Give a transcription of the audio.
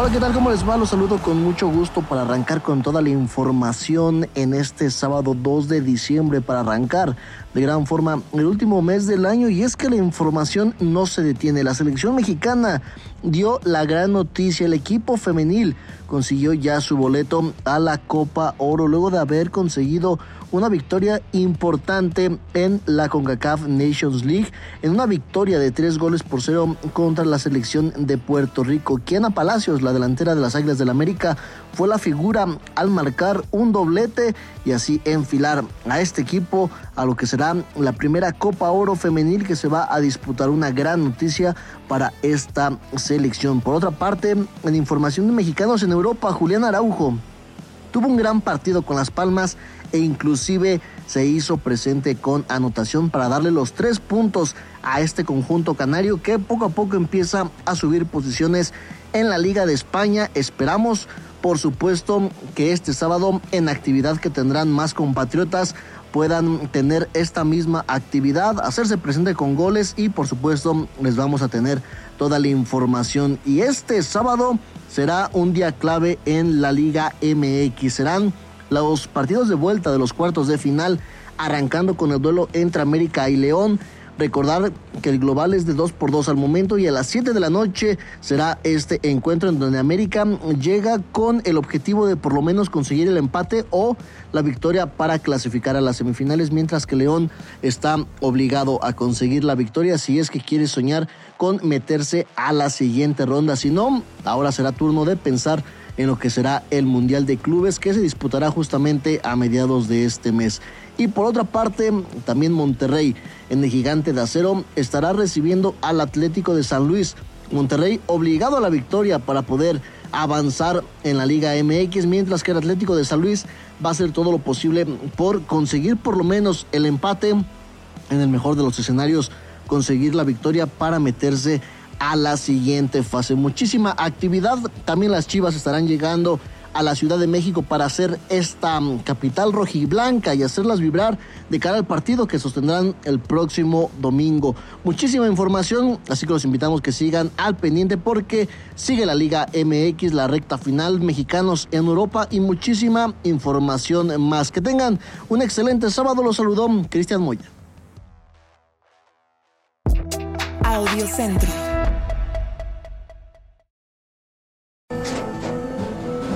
Hola, ¿qué tal? ¿Cómo les va? Los saludo con mucho gusto para arrancar con toda la información en este sábado 2 de diciembre para arrancar de gran forma el último mes del año y es que la información no se detiene. La selección mexicana dio la gran noticia. El equipo femenil consiguió ya su boleto a la Copa Oro luego de haber conseguido una victoria importante en la CONCACAF Nations League, en una victoria de tres goles por cero contra la selección de Puerto Rico. Kiana Palacios, la delantera de las Águilas del América, fue la figura al marcar un doblete y así enfilar a este equipo a lo que la primera Copa Oro femenil que se va a disputar. Una gran noticia para esta selección. Por otra parte, en información de mexicanos en Europa, Julián Araujo tuvo un gran partido con Las Palmas e inclusive se hizo presente con anotación para darle los tres puntos a este conjunto canario que poco a poco empieza a subir posiciones en la Liga de España. Esperamos, por supuesto, que este sábado en actividad que tendrán más compatriotas puedan tener esta misma actividad, hacerse presente con goles y por supuesto les vamos a tener toda la información. Y este sábado será un día clave en la Liga MX. Serán los partidos de vuelta de los cuartos de final, arrancando con el duelo entre América y León. Recordar que el global es de 2 por 2 al momento y a las 7 de la noche será este encuentro en donde América llega con el objetivo de por lo menos conseguir el empate o la victoria para clasificar a las semifinales, mientras que León está obligado a conseguir la victoria si es que quiere soñar con meterse a la siguiente ronda. Si no, ahora será turno de pensar en lo que será el Mundial de Clubes que se disputará justamente a mediados de este mes. Y por otra parte, también Monterrey en el gigante de acero estará recibiendo al Atlético de San Luis. Monterrey obligado a la victoria para poder avanzar en la Liga MX, mientras que el Atlético de San Luis va a hacer todo lo posible por conseguir por lo menos el empate en el mejor de los escenarios, conseguir la victoria para meterse a la siguiente fase. Muchísima actividad. También las Chivas estarán llegando a la Ciudad de México para hacer esta mm, capital rojiblanca y hacerlas vibrar de cara al partido que sostendrán el próximo domingo. Muchísima información, así que los invitamos que sigan al pendiente porque sigue la Liga MX, la recta final, mexicanos en Europa y muchísima información más. Que tengan un excelente sábado, los saludó Cristian Moya. Audio